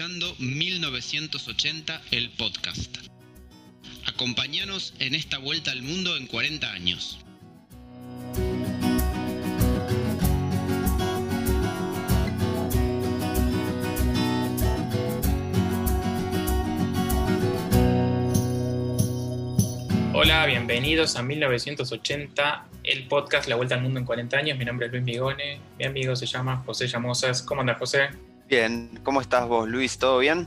escuchando 1980 el podcast. Acompáñanos en esta vuelta al mundo en 40 años. Hola, bienvenidos a 1980, el podcast La Vuelta al Mundo en 40 años. Mi nombre es Luis Migone, mi amigo se llama José Llamosas. ¿Cómo anda José? Bien, ¿cómo estás vos Luis? ¿Todo bien?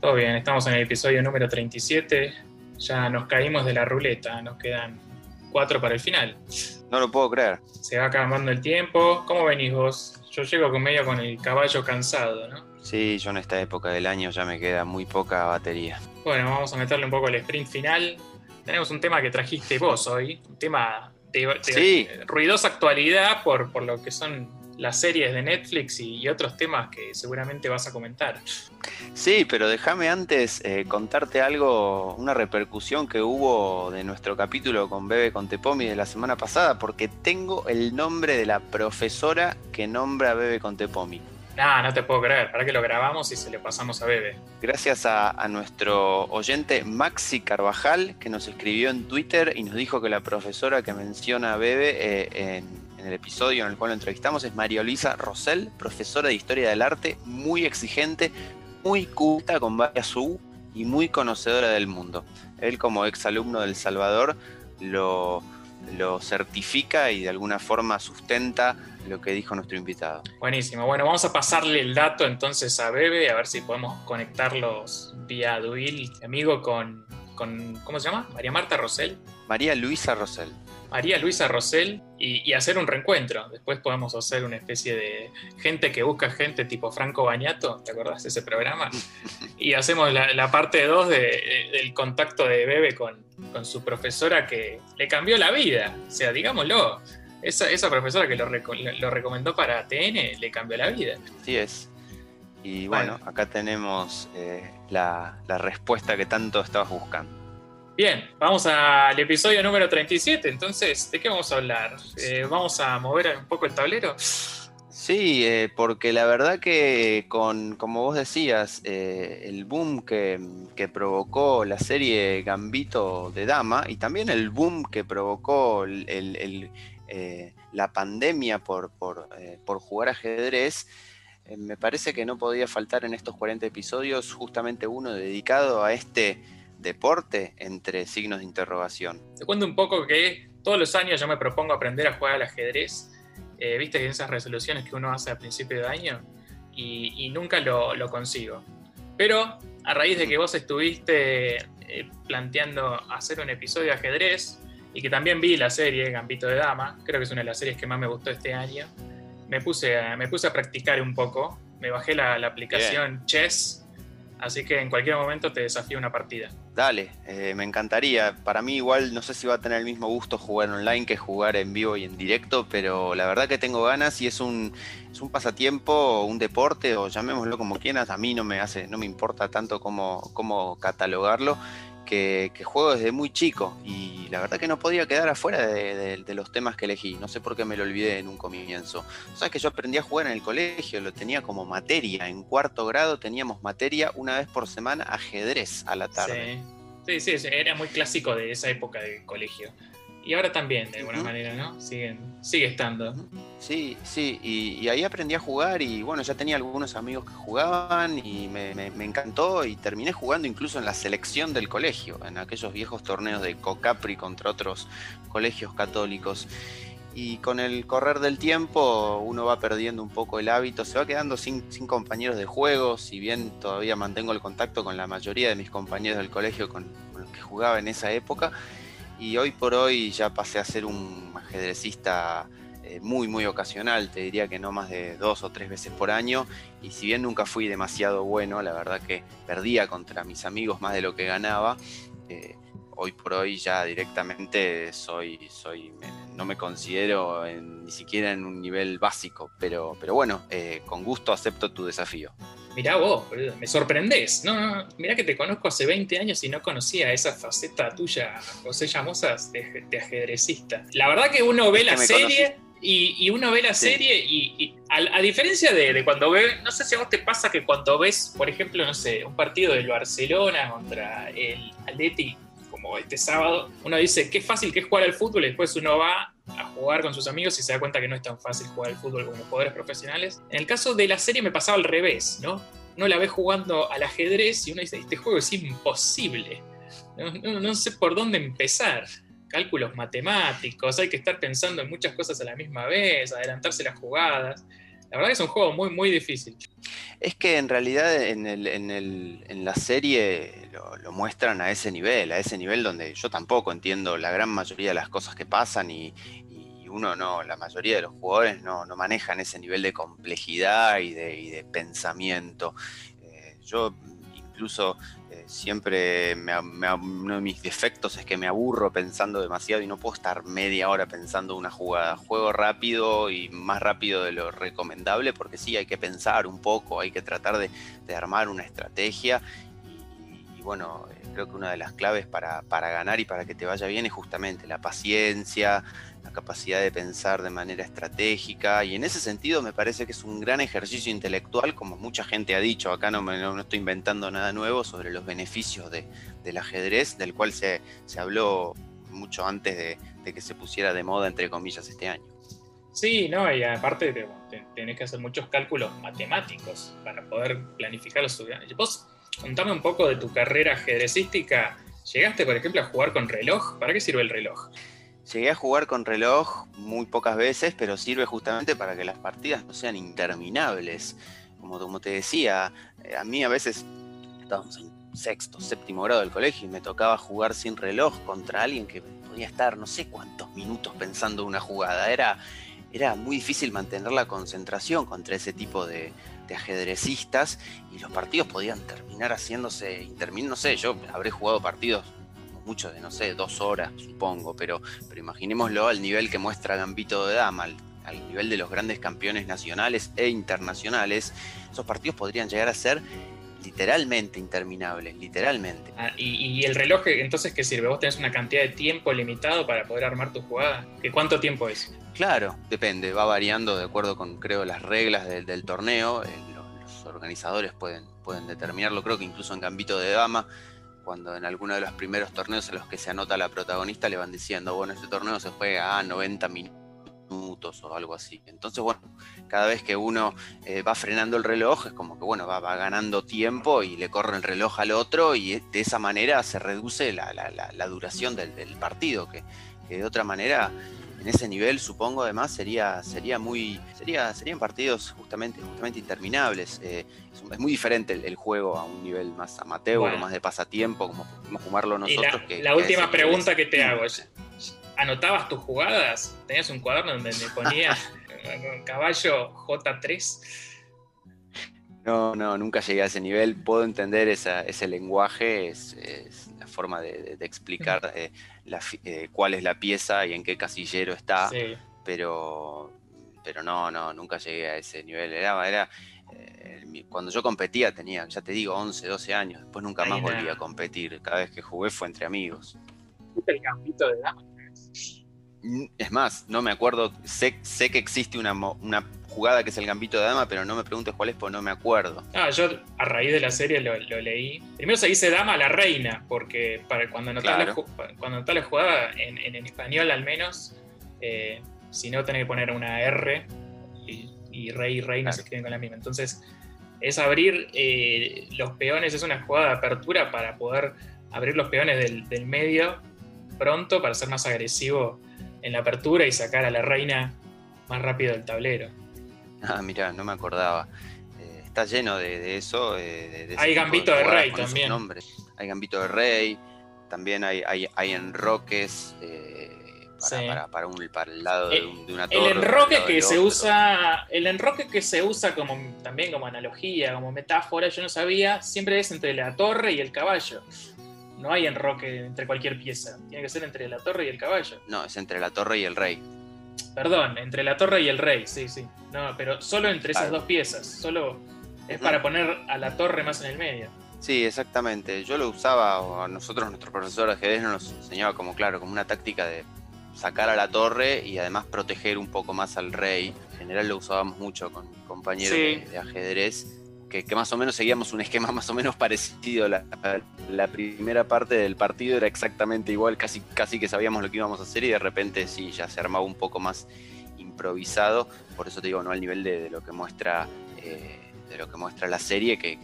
Todo bien, estamos en el episodio número 37. Ya nos caímos de la ruleta, nos quedan cuatro para el final. No lo puedo creer. Se va acabando el tiempo. ¿Cómo venís vos? Yo llego con medio con el caballo cansado, ¿no? Sí, yo en esta época del año ya me queda muy poca batería. Bueno, vamos a meterle un poco el sprint final. Tenemos un tema que trajiste vos hoy, un tema de, de Sí. ruidosa actualidad por, por lo que son las series de Netflix y, y otros temas que seguramente vas a comentar. Sí, pero déjame antes eh, contarte algo, una repercusión que hubo de nuestro capítulo con Bebe Contepomi de la semana pasada, porque tengo el nombre de la profesora que nombra a Bebe Contepomi. Nah, no te puedo creer. Para que lo grabamos y se le pasamos a Bebe. Gracias a, a nuestro oyente Maxi Carvajal, que nos escribió en Twitter y nos dijo que la profesora que menciona a Bebe eh, en, en el episodio en el cual lo entrevistamos es María Luisa Rosell, profesora de Historia del Arte, muy exigente, muy culta con varias U y muy conocedora del mundo. Él como exalumno del Salvador lo, lo certifica y de alguna forma sustenta lo que dijo nuestro invitado. Buenísimo. Bueno, vamos a pasarle el dato entonces a Bebe, a ver si podemos conectarlos vía Duil, amigo, con, con ¿cómo se llama? María Marta Rosell. María Luisa Rosell. María Luisa Rosell y, y hacer un reencuentro. Después podemos hacer una especie de gente que busca gente tipo Franco Bañato, ¿te acordás de ese programa? Y hacemos la, la parte 2 de, de- del contacto de Bebe con, con su profesora que le cambió la vida. O sea, digámoslo, esa, esa profesora que lo, reco- lo recomendó para TN le cambió la vida. Así es. Y bueno, Bueno. acá tenemos eh, la, la respuesta que tanto estabas buscando. Bien, vamos al episodio número 37. Entonces, ¿de qué vamos a hablar? Eh, ¿Vamos a mover un poco el tablero? Sí, eh, porque la verdad que con, como vos decías, eh, el boom que, que provocó la serie Gambito de Dama y también el boom que provocó la pandemia por, por, por jugar ajedrez, me parece que no podía faltar en estos 40 episodios justamente uno dedicado a este deporte entre signos de interrogación. Te cuento un poco que todos los años yo me propongo aprender a jugar al ajedrez. Eh, Viste que esas resoluciones que uno hace a principio de año y, y nunca lo, lo consigo. Pero a raíz de que vos estuviste eh, planteando hacer un episodio de ajedrez y que también vi la serie Gambito de Dama, creo que es una de las series que más me gustó este año, me puse a, me puse a practicar un poco. Me bajé la, la aplicación Chess, así que en cualquier momento te desafío una partida. Dale, eh, me encantaría. Para mí igual no sé si va a tener el mismo gusto jugar online que jugar en vivo y en directo, pero la verdad que tengo ganas y es un, es un pasatiempo, un deporte o llamémoslo como quieras. A mí no me hace, no me importa tanto cómo, cómo catalogarlo, que, juego desde muy chico y la verdad que no podía quedar afuera de, los temas que elegí. No sé por qué me lo olvidé en un comienzo. Sabes que yo aprendí a jugar en el colegio, lo tenía como materia. En cuarto grado teníamos materia una vez por semana ajedrez a la tarde. Sí. sí, sí, era muy clásico de esa época de colegio. Y ahora también, de alguna manera, ¿no? Siguen, sigue estando. Sí, sí, y, y ahí aprendí a jugar y bueno, ya tenía algunos amigos que jugaban y me, me- me encantó y terminé jugando incluso en la selección del colegio, en aquellos viejos torneos de Cocapri contra otros colegios católicos. Y con el correr del tiempo uno va perdiendo un poco el hábito, se va quedando sin, sin compañeros de juego, si bien todavía mantengo el contacto con la mayoría de mis compañeros del colegio con, con los que jugaba en esa época. Y hoy por hoy ya pasé a ser un ajedrecista eh, muy, muy ocasional, te diría que no más de dos o tres veces por año. Y si bien nunca fui demasiado bueno, la verdad que perdía contra mis amigos más de lo que ganaba. eh, hoy por hoy ya directamente soy, soy me- no me considero en- ni siquiera en un nivel básico, pero, pero bueno, eh, con gusto acepto tu desafío. Mirá vos, me sorprendés. No, no, mirá que te conozco hace 20 años y no conocía esa faceta tuya, José Llamosas, de, de ajedrecista. La verdad que uno ve Es que la serie Y, uno ve la serie y, a, diferencia de, cuando ve, no sé si a vos te pasa que cuando ves, por ejemplo, no sé, un partido del Barcelona contra el Atleti, este sábado, uno dice, qué fácil que es jugar al fútbol y después uno va a jugar con sus amigos y se da cuenta que no es tan fácil jugar al fútbol como jugadores profesionales. En el caso de la serie me pasaba al revés, ¿no? Uno la ve jugando al ajedrez y uno dice, este juego es imposible. no sé por dónde empezar cálculos matemáticos, hay que estar pensando en muchas cosas a la misma vez, adelantarse las jugadas. La verdad es un juego muy, muy difícil. Es que en realidad en, el, en, el, en la serie lo, muestran a ese nivel, a ese nivel donde yo tampoco entiendo la gran mayoría de las cosas que pasan y, uno no, la mayoría de los jugadores no, no manejan ese nivel de complejidad y de, y de pensamiento. Eh, yo incluso siempre uno de mis defectos es que me aburro pensando demasiado y no puedo estar media hora pensando una jugada. Juego rápido y más rápido de lo recomendable porque sí, hay que pensar un poco, hay que tratar de, armar una estrategia y, bueno, creo que una de las claves para, para ganar y para que te vaya bien es justamente la paciencia, la capacidad de pensar de manera estratégica y en ese sentido me parece que es un gran ejercicio intelectual, como mucha gente ha dicho, acá no, no, estoy inventando nada nuevo sobre los beneficios del ajedrez, del cual se, habló mucho antes de, que se pusiera de moda, entre comillas, este año. Sí, no, y aparte tenés que hacer muchos cálculos matemáticos para poder planificar los estudiantes. Contame un poco de tu carrera ajedrecística. ¿Llegaste, por ejemplo, a jugar con reloj? ¿Para qué sirve el reloj? Llegué a jugar con reloj muy pocas veces, pero sirve justamente para que las partidas no sean interminables. Como, te decía, eh, a mí a veces estábamos en sexto, séptimo grado del colegio y me tocaba jugar sin reloj contra alguien que podía estar no sé cuántos minutos pensando una jugada. Era, era muy difícil mantener la concentración contra ese tipo de, ajedrecistas y los partidos podían terminar haciéndose, no sé, yo habré jugado partidos mucho de, no sé, dos horas, supongo, pero, pero imaginémoslo al nivel que muestra Gambito de Dama, al, nivel de los grandes campeones nacionales e internacionales, esos partidos podrían llegar a ser literalmente interminables, literalmente. Ah, y, el reloj entonces qué sirve? ¿Vos tenés una cantidad de tiempo limitado para poder armar tu jugada? ¿Qué cuánto tiempo es? Claro, depende, va variando de acuerdo con creo las reglas del, torneo, eh, los, organizadores pueden, pueden determinarlo, creo que incluso en Gambito de Dama cuando en alguno de los primeros torneos en los que se anota la protagonista le van diciendo, bueno, este torneo se juega a 90 minutos o algo así. Entonces, bueno, cada vez que uno eh, va frenando el reloj, es como que, bueno, va, ganando tiempo y le corre el reloj al otro y de esa manera se reduce la, duración del, partido, que, que de otra manera en ese nivel, supongo, además, sería, sería muy, sería, serían partidos justamente, justamente interminables. Eh, es, muy diferente el, juego a un nivel más amateur o más de pasatiempo, como podemos jugarlo nosotros. la, la última pregunta que te hago es, ¿anotabas tus jugadas? ¿Tenías un cuaderno donde me ponía caballo J3? No, no, nunca llegué a ese nivel. Puedo entender ese lenguaje, es, la forma de, explicar eh, eh, cuál es la pieza y en qué casillero está, pero, pero no, no, nunca llegué a ese nivel. Era, era eh, cuando yo competía tenía, ya te digo, 11, 12 años, después nunca más volví a competir. Cada vez que jugué fue entre amigos. el campito de dama? Mm, es más, no me acuerdo, sé, sé que existe una, una jugada que es el gambito de dama, pero no me preguntes cuál es porque no me acuerdo. Ah, yo a raíz de la serie lo, leí. Primero se dice dama a la reina, porque para cuando anotás, la, cuando la jugada en, español al menos, eh, si no tenés que poner una R y, rey y reina se escriben con la misma. Entonces, es abrir eh, los peones, es una jugada de apertura para poder abrir los peones del, del medio pronto para ser más agresivo en la apertura y sacar a la reina más rápido del tablero. Ah, mira, no me acordaba. Eh, está lleno de, eso. Eh, hay Gambito de, Rey también. Hay Gambito de Rey, también hay, hay, enroques eh, para, para, un, para el lado de, una torre. El enroque que se usa, el enroque que se usa como también como analogía, como metáfora, yo no sabía, siempre es entre la torre y el caballo. No hay enroque entre cualquier pieza, tiene que ser entre la torre y el caballo. No, es entre la torre y el rey. Perdón, entre la torre y el rey, sí, sí. No, pero solo entre esas dos piezas. Solo es para poner a la torre más en el medio. Sí, exactamente. Yo lo usaba, a nosotros, nuestro profesor de ajedrez nos enseñaba como, claro, como una táctica de, sacar a la torre y además proteger un poco más al rey. En general lo usábamos mucho con compañeros de, ajedrez, que, más o menos seguíamos un esquema más o menos parecido. La, la, primera parte del partido era exactamente igual, casi, casi que sabíamos lo que íbamos a hacer y de repente sí, ya se armaba un poco más improvisado. Por eso te digo, no al nivel de, lo que muestra... Eh, de lo que muestra la serie, que,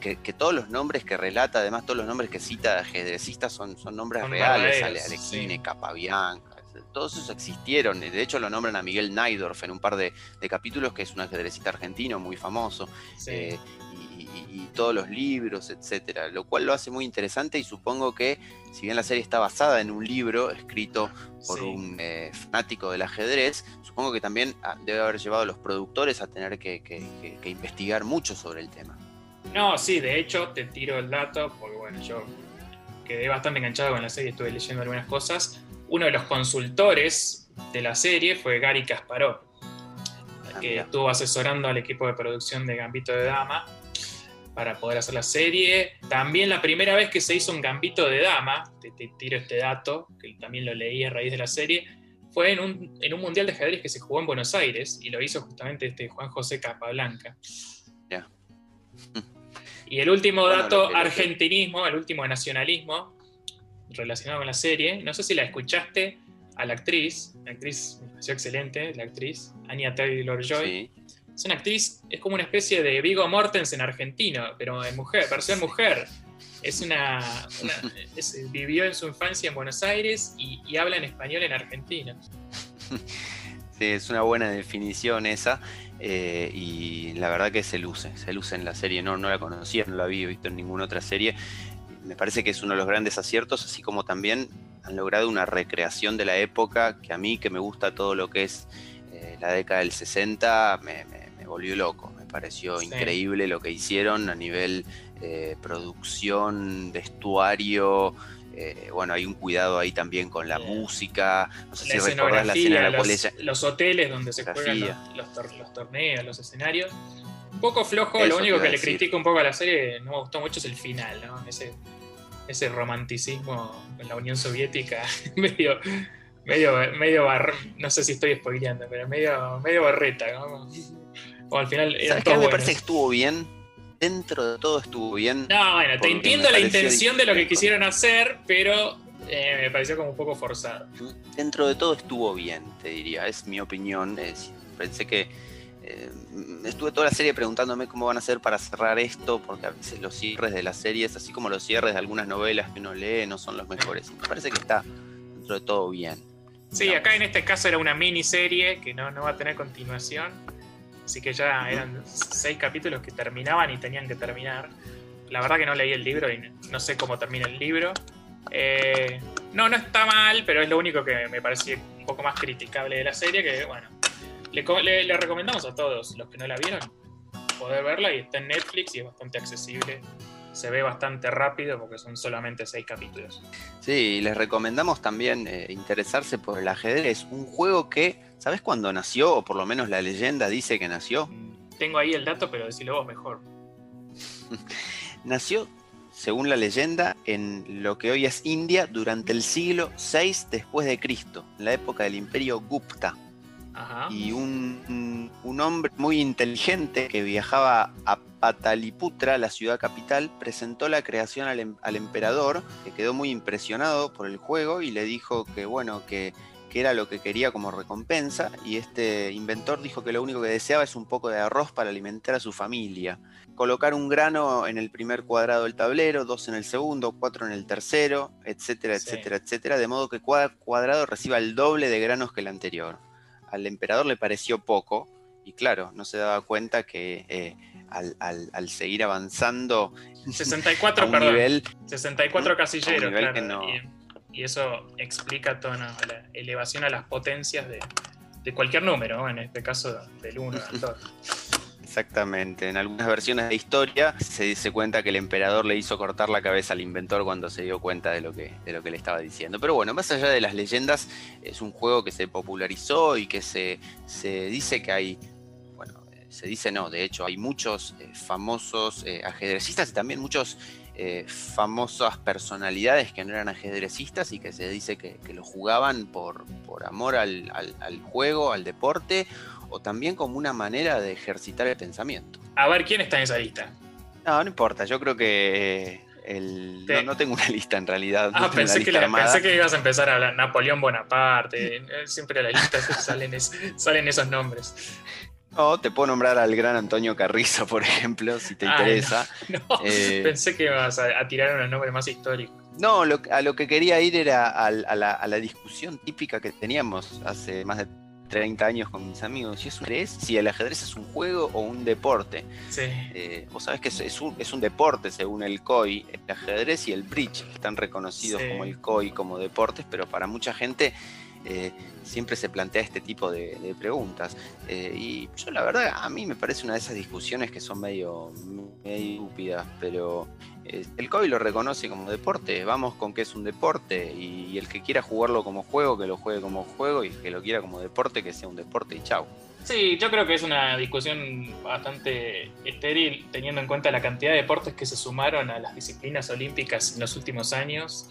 que, todos los nombres que relata, además todos los nombres que cita de ajedrecistas son, son nombres reales, Ale, Alequine, Capabianca, todos esos existieron, de hecho lo nombran a Miguel Naidorf en un par de, capítulos, que es un ajedrecista argentino muy famoso, eh, y, todos los libros, etcétera, lo cual lo hace muy interesante y supongo que, si bien la serie está basada en un libro escrito por un eh, fanático del ajedrez, supongo que también ah, debe haber llevado a los productores a tener que, investigar mucho sobre el tema. No, sí, de hecho te tiro el dato, porque bueno, yo quedé bastante enganchado con la serie, estuve leyendo algunas cosas. Uno de los consultores de la serie fue Gary Kasparov, ah, que estuvo asesorando al equipo de producción de Gambito de Dama para poder hacer la serie. También la primera vez que se hizo un Gambito de Dama, te tiro este dato, que también lo leí a raíz de la serie, fue en un, en un mundial de ajedrez que se jugó en Buenos Aires y lo hizo justamente este Juan José Capablanca. Ya. Y el último dato, argentinismo, el último nacionalismo relacionado con la serie. No sé si la escuchaste a la actriz, la actriz me pareció excelente, la actriz, Anya Taylor Joy. Es una actriz, es como una especie de Vigo Mortensen argentino, pero en mujer, versión mujer es una, vivió en su infancia en Buenos Aires y, habla en español en Argentina. Sí, es una buena definición esa. Eh, y la verdad que se luce, se luce en la serie. No, no la conocía, no la había visto en ninguna otra serie. Me parece que es uno de los grandes aciertos, así como también han logrado una recreación de la época que a mí, que me gusta todo lo que es eh, la década del 60, me, volvió loco. Me pareció increíble lo que hicieron a nivel eh, producción, vestuario. Eh, bueno, hay un cuidado ahí también con la música. No sé si recordás la escena los, los hoteles donde se juegan los, torneos, los escenarios. Un poco flojo, lo único que le critico un poco a la serie, no me gustó mucho, es el final, ¿no? Ese, ese romanticismo con la Unión Soviética, medio, medio, medio no sé si estoy spoileando, pero medio, medio barreta, O al final era todo me parece que estuvo bien? dentro de todo estuvo bien. No, bueno, te entiendo la intención de lo que quisieron hacer, pero eh, me pareció como un poco forzado. Dentro de todo estuvo bien, te diría, es mi opinión. pensé que eh, estuve toda la serie preguntándome cómo van a hacer para cerrar esto, porque a veces los cierres de las series, así como los cierres de algunas novelas que uno lee, no son los mejores. Me parece que está dentro de todo bien. Sí, acá en este caso era una miniserie que no, no va a tener continuación Así que ya eran seis capítulos que terminaban y tenían que terminar. La verdad que no leí el libro y no sé cómo termina el libro. Eh, no, no está mal, pero es lo único que me parecía un poco más criticable de la serie, que bueno, le, le, recomendamos a todos los que no la vieron poder verla y está en Netflix y es bastante accesible. Se ve bastante rápido porque son solamente seis capítulos. Sí, les recomendamos también eh, interesarse por el ajedrez, un juego que ¿Sabes cuándo nació? O por lo menos la leyenda dice que nació. Tengo ahí el dato, pero decilo vos mejor. nació, según la leyenda, en lo que hoy es India durante el siglo VI después de Cristo, en la época del imperio Gupta. Y un, hombre muy inteligente que viajaba a Pataliputra, la ciudad capital, presentó la creación al, em, al emperador, que quedó muy impresionado por el juego y le dijo que, bueno, que que era lo que quería como recompensa, y este inventor dijo que lo único que deseaba es un poco de arroz para alimentar a su familia. Colocar un grano en el primer cuadrado del tablero, dos en el segundo, cuatro en el tercero, etcétera, etcétera, etcétera, de modo que cada cuadrado reciba el doble de granos que el anterior. Al emperador le pareció poco, y claro, no se daba cuenta que eh, al, seguir avanzando 64, a nivel, 64 casilleros, claro, y eso explica toda la elevación a las potencias de, cualquier número, en este caso del 1 al 2. Exactamente. En algunas versiones de historia se dice cuenta que el emperador le hizo cortar la cabeza al inventor cuando se dio cuenta de lo que, de lo que le estaba diciendo. Pero bueno, más allá de las leyendas, es un juego que se popularizó y que se, se dice que hay. Bueno, se dice no, de hecho, hay muchos eh, famosos eh, ajedrecistas y también muchos eh, famosas personalidades que no eran ajedrecistas y que se dice que, lo jugaban por, por amor al, juego, al deporte, o también como una manera de ejercitar el pensamiento. A ver, ¿quién está en esa lista? No, no importa, yo creo que no, tengo una lista en realidad. Ah, pensé, que ibas a empezar a hablar Napoleón Bonaparte. Eh, siempre a la lista salen, salen esos nombres. No, te puedo nombrar al gran Antonio Carrizo, por ejemplo, si te ah, interesa. Eh, pensé que ibas a, tirar un nombre más histórico. No, a lo que quería ir era a, la, a, la, discusión típica que teníamos hace más de 30 años con mis amigos, si es un si el ajedrez es un juego o un deporte. Sí. Eh, vos sabés que es, un, es, un, deporte según el COI, el ajedrez y el bridge están reconocidos como el COI como deportes, pero para mucha gente eh, siempre se plantea este tipo de, preguntas. Eh, y yo la verdad, a mí me parece una de esas discusiones que son medio, medio pero el COI lo reconoce como deporte, vamos con que es un deporte y, el que quiera jugarlo como juego, que lo juegue como juego y el que lo quiera como deporte, que sea un deporte y chau. Sí, yo creo que es una discusión bastante estéril teniendo en cuenta la cantidad de deportes que se sumaron a las disciplinas olímpicas en los últimos años.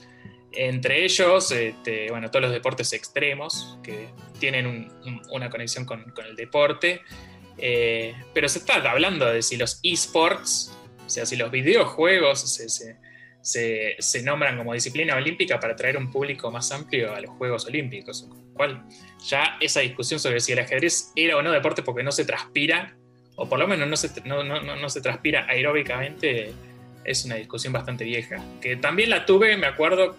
Entre ellos, este, bueno, todos los deportes extremos que tienen una conexión con, el deporte. Eh, pero se está hablando de si los esports o sea, si los videojuegos se, nombran como disciplina olímpica para atraer un público más amplio a los Juegos Olímpicos, cual ya esa discusión sobre si el ajedrez era o no deporte porque no se transpira, o por lo menos no se, no, se transpira aeróbicamente, es una discusión bastante vieja. Que también la tuve, me acuerdo,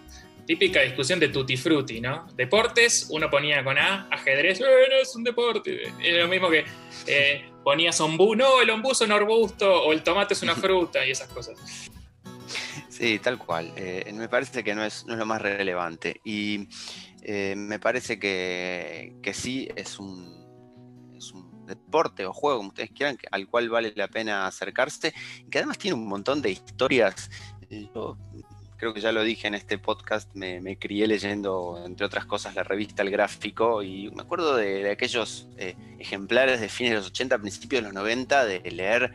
típica discusión de tutti frutti, ¿no? Deportes, uno ponía con A, ajedrez, eh, no es un deporte. Es lo mismo que eh, ponías ombú, no, el ombú es un arbusto, o el tomate es una fruta, y esas cosas. Sí, tal cual. Eh, me parece que no es, lo más relevante. Y me parece que, sí es un, es un deporte o juego, como ustedes quieran, al cual vale la pena acercarse, y que además tiene un montón de historias. Creo que ya lo dije en este podcast, me, crié leyendo, entre otras cosas, la revista El Gráfico y me acuerdo de, aquellos eh, ejemplares de fines de los 80, principios de los 90, de leer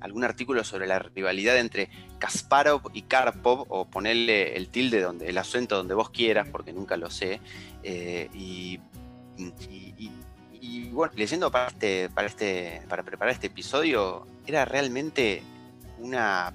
algún artículo sobre la rivalidad entre Kasparov y Karpov, o ponerle el tilde donde, el acento donde vos quieras, porque nunca lo sé, eh, y, bueno, leyendo para este, para este, para preparar este episodio, era realmente una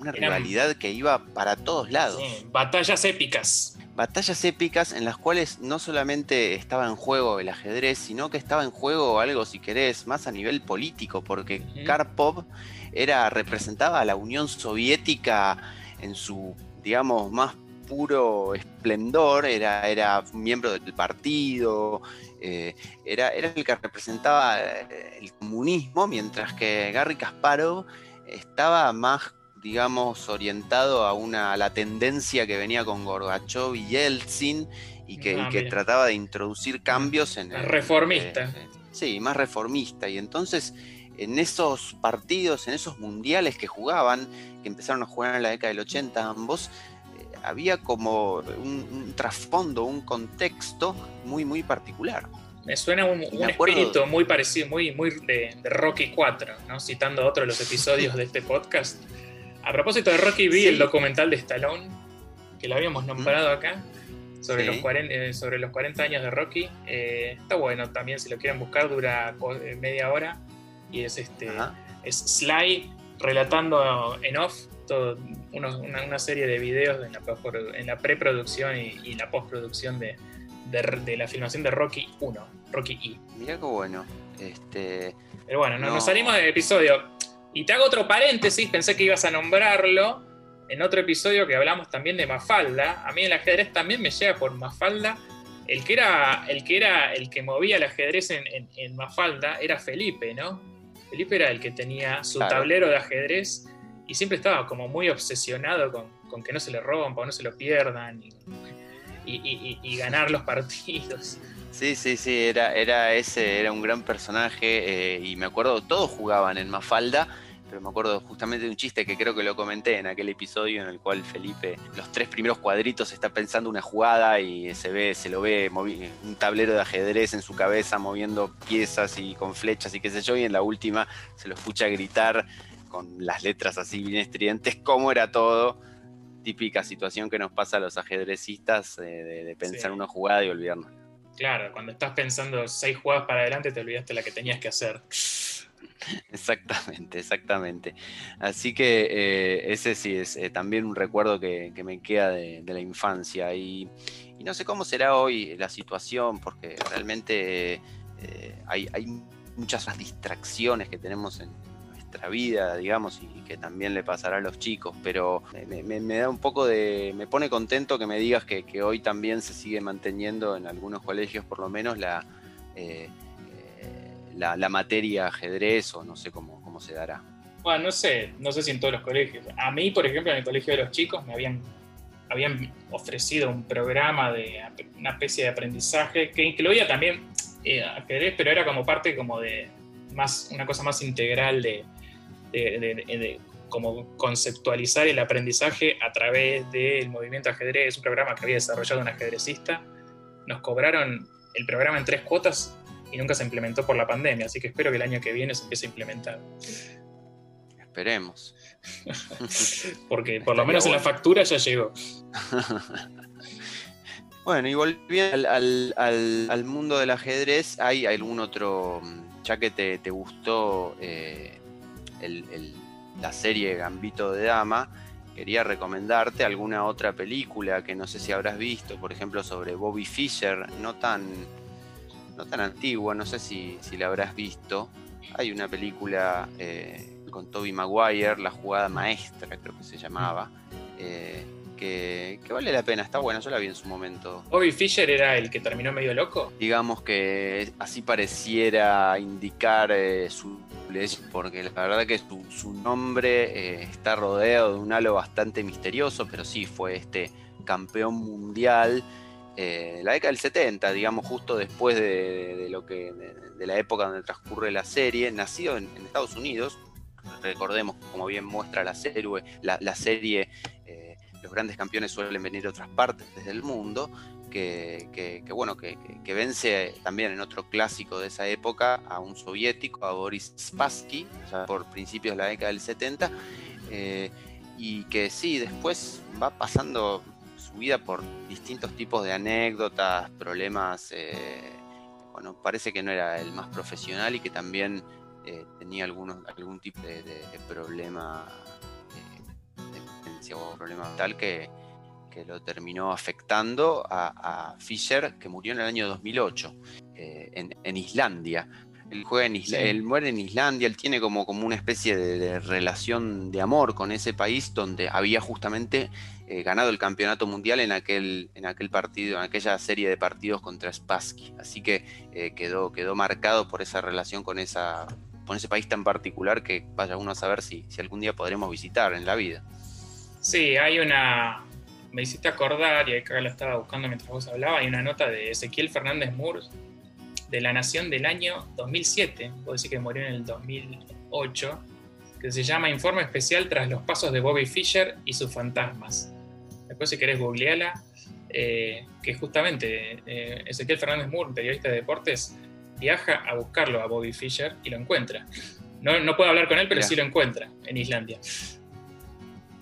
una rivalidad que iba para todos lados. batallas épicas. Batallas épicas en las cuales no solamente estaba en juego el ajedrez, sino que estaba en juego algo, si querés, más a nivel político, porque Karpov era, representaba a la Unión Soviética en su, digamos, más puro esplendor, era, era miembro del partido, eh, era, era el que representaba eh, el comunismo, mientras que Garry Kasparov estaba más digamos, orientado a, una, la tendencia que venía con Gorbachev y Yeltsin y que, ah, trataba de introducir cambios en... El, reformista. Eh, sí, más reformista. Y entonces, en esos partidos, en esos mundiales que jugaban, que empezaron a jugar en la década del 80 ambos, había como un, trasfondo, un contexto muy, muy particular. Me suena un, espíritu muy parecido, muy, muy de, de, Rocky 4, ¿no? citando otro de los episodios de este podcast. A propósito de Rocky, vi el documental de Stallone, que lo habíamos nombrado acá, sobre, los 40, eh, sobre los 40 años de Rocky. Eh, está bueno también, si lo quieren buscar, dura eh, media hora. Y es este es Sly relatando en off una, serie de videos en la, en la preproducción y, la postproducción de, de, la filmación de Rocky 1, Rocky E. Mira qué bueno. Este, Pero bueno, nos salimos del episodio. Y te hago otro paréntesis, pensé que ibas a nombrarlo en otro episodio que hablamos también de Mafalda. A mí el ajedrez también me llega por Mafalda. El que era el que, era, el que movía el ajedrez en, Mafalda era Felipe, ¿no? Felipe era el que tenía su tablero de ajedrez y siempre estaba como muy obsesionado con, que no se le rompa o no se lo pierdan y, ganar los partidos. Sí, sí, sí, era, era ese, era un gran personaje eh, y me acuerdo, todos jugaban en Mafalda, pero me acuerdo justamente de un chiste que creo que lo comenté en aquel episodio en el cual Felipe, los tres primeros cuadritos está pensando una jugada y se ve, se lo ve un tablero de ajedrez en su cabeza moviendo piezas y con flechas y qué sé yo, y en la última se lo escucha gritar con las letras así bien estridentes, cómo era todo. Típica situación que nos pasa a los ajedrecistas eh, de, pensar una jugada y olvidarnos. Claro, cuando estás pensando seis jugadas para adelante te olvidaste la que tenías que hacer. Exactamente, exactamente. Así que eh, ese sí es eh, también un recuerdo que, me queda de, la infancia. Y, no sé cómo será hoy la situación, porque realmente eh, hay, muchas distracciones que tenemos en nuestra vida, digamos, y que también le pasará a los chicos. Pero me, da un poco de. Me pone contento que me digas que, hoy también se sigue manteniendo en algunos colegios, por lo menos, la la, materia ajedrez o no sé cómo, cómo se dará. Bueno, no sé, no sé si en todos los colegios. A mí, por ejemplo, en el colegio de los chicos me habían, habían ofrecido un programa de una especie de aprendizaje que incluía también eh, ajedrez, pero era como parte como de más una cosa más integral de, de, como conceptualizar el aprendizaje a través del movimiento ajedrez, un programa que había desarrollado un ajedrecista. Nos cobraron el programa en tres cuotas y nunca se implementó por la pandemia, así que espero que el año que viene se empiece a implementar. Esperemos. Porque por lo menos en la factura ya llegó. bueno, y volviendo al, mundo del ajedrez, ¿hay algún otro, ya que te, gustó eh, la serie Gambito de Dama? Quería recomendarte alguna otra película que no sé si habrás visto, por ejemplo, sobre Bobby Fischer, no tan no tan antigua, no sé si, la habrás visto. Hay una película eh, con Toby Maguire, La jugada maestra, creo que se llamaba, eh, que, vale la pena, está buena, yo la vi en su momento. ¿Bobby Fischer era el que terminó medio loco? Digamos que así pareciera indicar eh, su porque la verdad que su, su nombre está rodeado de un halo bastante misterioso, pero sí fue este campeón mundial eh, la década del 70, digamos, justo después de, lo que, de, la época donde transcurre la serie, nacido en, Estados Unidos. Recordemos, como bien muestra la serie, la, serie eh, los grandes campeones suelen venir de otras partes del mundo, que, bueno, que, vence también en otro clásico de esa época a un soviético, a Boris Spassky, por principios de la década del 70, eh, y que sí, después va pasando vida por distintos tipos de anécdotas, problemas. Eh, bueno, parece que no era el más profesional y que también eh, tenía algunos, algún tipo de, problema demencia o problema tal que, lo terminó afectando a, Fischer, que murió en el año 2008 en, Islandia. Él, juega en él muere en Islandia, él tiene como, como una especie de, relación de amor con ese país donde había justamente eh, ganado el campeonato mundial en aquel, en aquel partido, en aquella serie de partidos contra Spassky. Así que eh, quedó, quedó marcado por esa relación con, esa, con ese país tan particular que vaya uno a saber si, si algún día podremos visitar en la vida. Sí, hay una. Me hiciste acordar, y acá la estaba buscando mientras vos hablabas, hay una nota de Ezequiel Fernández Murs de La Nación del año 2007, puedo decir que murió en el 2008, que se llama Informe Especial tras los pasos de Bobby Fischer y sus fantasmas después si querés googleala, eh, que justamente eh, Ezequiel Fernández Moore, periodista de deportes, viaja a buscarlo a Bobby Fischer y lo encuentra. No, no puedo hablar con él, pero sí lo encuentra en Islandia.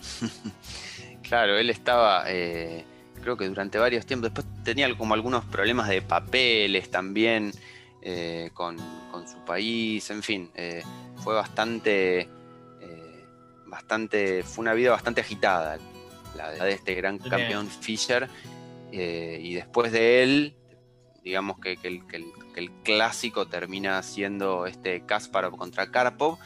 claro, él estaba, eh, creo que durante varios tiempos, después tenía como algunos problemas de papeles también con, con, su país, en fin, fue bastante, bastante, fue una vida bastante agitada la de este gran campeón Fischer. Eh, y después de él, digamos que, el, clásico termina siendo este Kasparov contra Karpov.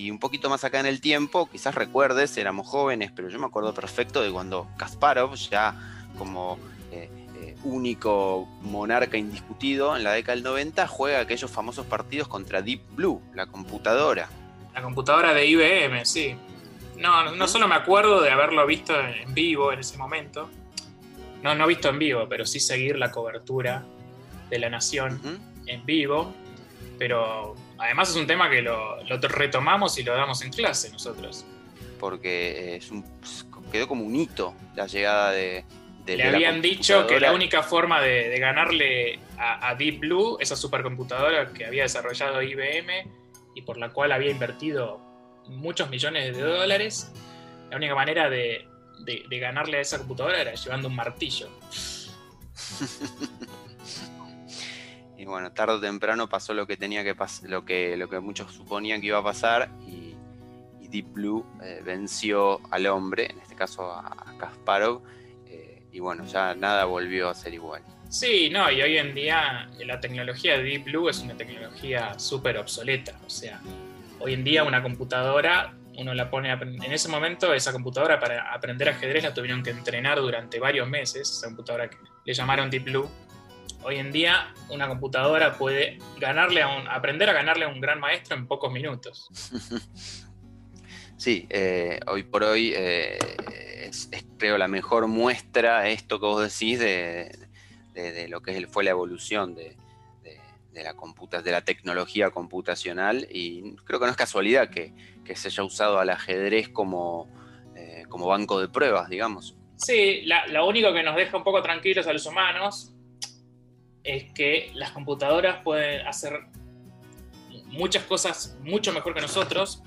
Y un poquito más acá en el tiempo, quizás recuerdes, éramos jóvenes, pero yo me acuerdo perfecto de cuando Kasparov, ya como eh, eh, único monarca indiscutido en la década del 90, juega aquellos famosos partidos contra Deep Blue, la computadora. La computadora de IBM, sí. No, no solo me acuerdo de haberlo visto en vivo en ese momento. No, no visto en vivo, pero sí seguir la cobertura de la Nación en vivo. Pero además es un tema que lo, retomamos y lo damos en clase nosotros. Porque es un, quedó como un hito la llegada de, Le habían dicho que la única forma de, ganarle a, a, Deep Blue, esa supercomputadora que había desarrollado IBM y por la cual había invertido muchos millones de dólares, la única manera de, de ganarle a esa computadora era llevando un martillo. y bueno, tarde o temprano pasó lo que tenía que pasar, lo que, lo que muchos suponían que iba a pasar y, Deep Blue eh, venció al hombre, en este caso a, Kasparov, eh, y bueno, ya nada volvió a ser igual. Sí, no, y hoy en día la tecnología de Deep Blue es una tecnología súper obsoleta, o sea, hoy en día una computadora uno la pone en ese momento esa computadora para aprender ajedrez la tuvieron que entrenar durante varios meses esa computadora que le llamaron Deep Blue hoy en día una computadora puede ganarle a un, aprender a ganarle a un gran maestro en pocos minutos. Sí, eh, hoy por hoy eh, es, creo la mejor muestra esto que vos decís de, lo que fue la evolución de, la de la tecnología computacional y creo que no es casualidad que, se haya usado al ajedrez como, eh, como banco de pruebas, digamos. Sí, lo único que nos deja un poco tranquilos a los humanos es que las computadoras pueden hacer muchas cosas mucho mejor que nosotros,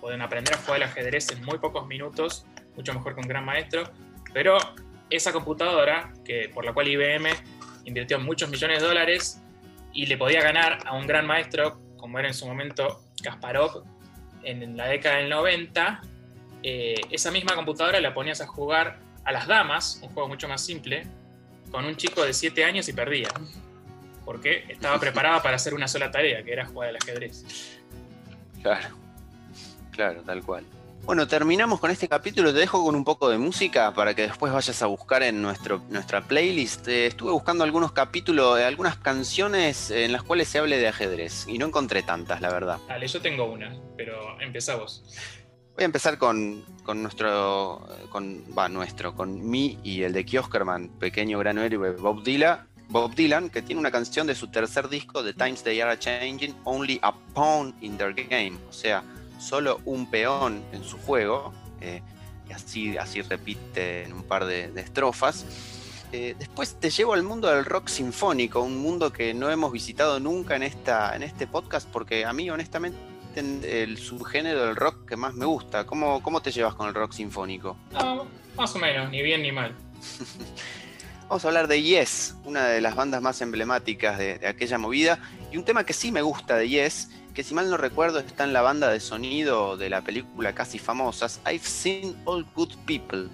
pueden aprender a jugar al ajedrez en muy pocos minutos, mucho mejor que un gran maestro, pero esa computadora, que, por la cual IBM invirtió muchos millones de dólares y le podía ganar a un gran maestro, como era en su momento Kasparov, en la década del 90, eh, esa misma computadora la ponías a jugar a las damas, un juego mucho más simple, con un chico de 7 años y perdía. Porque estaba preparada para hacer una sola tarea, que era jugar al ajedrez. Claro, claro, tal cual. Bueno, terminamos con este capítulo. Te dejo con un poco de música para que después vayas a buscar en nuestro, nuestra playlist. Eh, estuve buscando algunos capítulos, algunas canciones en las cuales se hable de ajedrez y no encontré tantas, la verdad. Dale, yo tengo una, pero empezamos. Voy a empezar con, nuestro, con, va, nuestro, con mi y el de Kioskerman, pequeño gran héroe Bob Dylan, Bob Dylan, que tiene una canción de su tercer disco, The Times They Are Changing, Only a Pawn in Their Game, o sea, solo un peón en su juego, eh, y así, así repite en un par de, estrofas. Eh, después te llevo al mundo del rock sinfónico, un mundo que no hemos visitado nunca en, esta, en este podcast, porque a mí honestamente el subgénero del rock que más me gusta. ¿Cómo, cómo te llevas con el rock sinfónico? más o menos, ni bien ni mal. Vamos a hablar de Yes, una de las bandas más emblemáticas de, aquella movida. Y un tema que sí me gusta de Yes, que si mal no recuerdo está en la banda de sonido de la película casi famosas, I've Seen All Good People.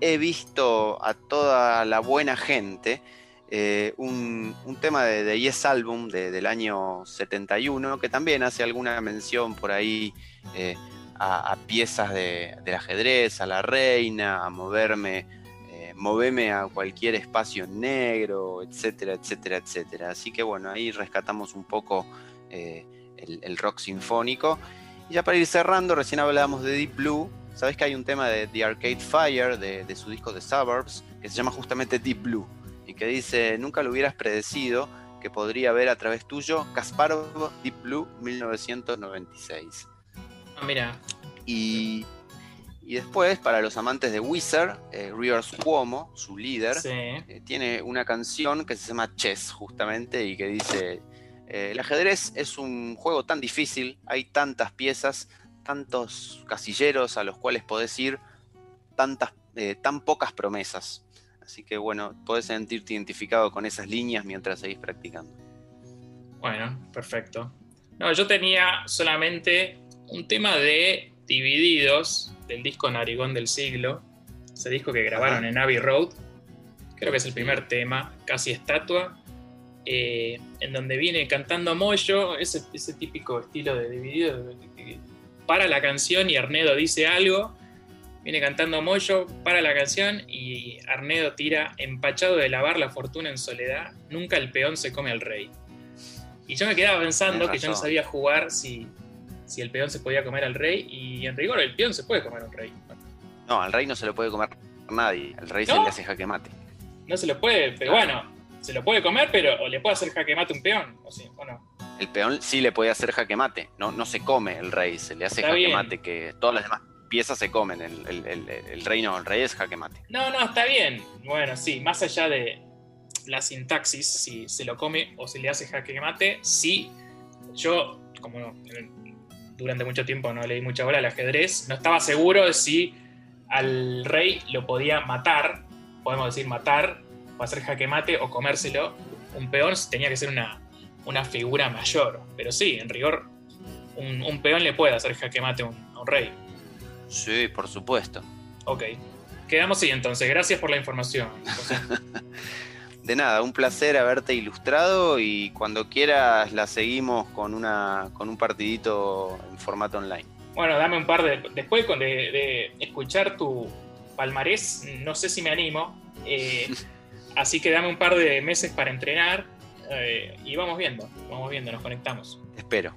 He visto a toda la buena gente eh, un, tema de, Yes Album del año 71 que también hace alguna mención por ahí eh, a, piezas del ajedrez, a la reina, a moverme, eh, a cualquier espacio negro, etcétera, etcétera, etcétera. Así que bueno, ahí rescatamos un poco el, rock sinfónico. Y ya para ir cerrando, recién hablábamos de Deep Blue. Sabes que hay un tema de The Arcade Fire, de, de su disco The Suburbs, que se llama justamente Deep Blue y que dice, nunca lo hubieras predecido que podría ver a través tuyo Kasparov Deep Blue 1996. Ah, mira. Y, y después, para los amantes de Wizard, eh, Rivers Cuomo, su líder, eh, tiene una canción que se llama Chess, justamente, y que dice, eh, el ajedrez es un juego tan difícil, hay tantas piezas, tantos casilleros a los cuales podés ir, tantas, tan pocas promesas. Así que bueno, podés sentirte identificado con esas líneas mientras seguís practicando. Bueno, perfecto. No, yo tenía solamente un tema de Divididos del disco Narigón del siglo, ese disco que grabaron en Abbey Road. Creo que es el primer tema, casi estatua, eh, en donde viene cantando Moyo, ese, ese típico estilo de Divididos, para la canción y Arnedo dice algo Viene cantando Moyo para la canción y Arnedo tira empachado de lavar la fortuna en soledad, nunca el peón se come al rey. Y yo me quedaba pensando que yo no sabía jugar si, si el peón se podía comer al rey y en rigor el peón se puede comer al rey. No, al rey no se lo puede comer nadie, al rey se le hace jaque mate. No se lo puede, pero bueno, se lo puede comer, pero o le puede hacer jaque mate un peón, o, sí, no. El peón sí le puede hacer jaque mate, no, no se come el rey, se le hace jaque mate, que todas las demás piezas se comen. El, reino del rey es jaque mate. No, no, está bien. Bueno, sí, más allá de la sintaxis, si se lo come o se le hace jaque mate, sí, yo, como durante mucho tiempo no leí mucha bola al ajedrez, no estaba seguro de si al rey lo podía matar, podemos decir matar, o hacer jaque mate o comérselo. Un peón tenía que ser una, una figura mayor, pero sí, en rigor, un, peón le puede hacer jaque mate a un rey. Sí, por supuesto. Ok, quedamos así entonces, gracias por la información. De nada, un placer haberte ilustrado y cuando quieras la seguimos con, una, con un partidito en formato online. Bueno, dame un par de. Después de escuchar tu palmarés, no sé si me animo. eh, así que dame un par de meses para entrenar eh, y vamos viendo. Vamos viendo, nos conectamos. Espero.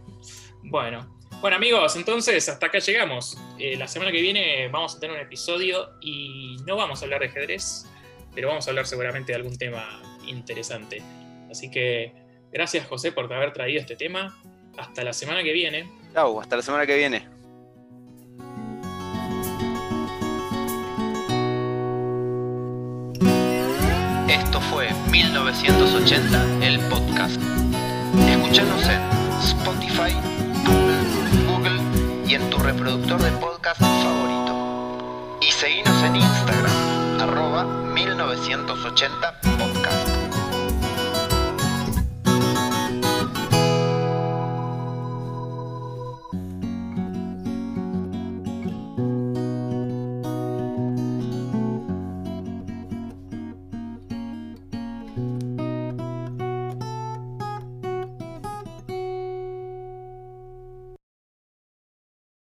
Bueno. Bueno amigos, entonces hasta acá llegamos. Eh, la semana que viene vamos a tener un episodio y no vamos a hablar de ajedrez, pero vamos a hablar seguramente de algún tema interesante. Así que gracias José por haber traído este tema. Hasta la semana que viene. Chau, hasta la semana que viene. Esto fue 1980, el podcast. Escúchanos en Spotify, y en tu reproductor de podcast favorito. Y seguinos en Instagram, arroba 1980 podcast.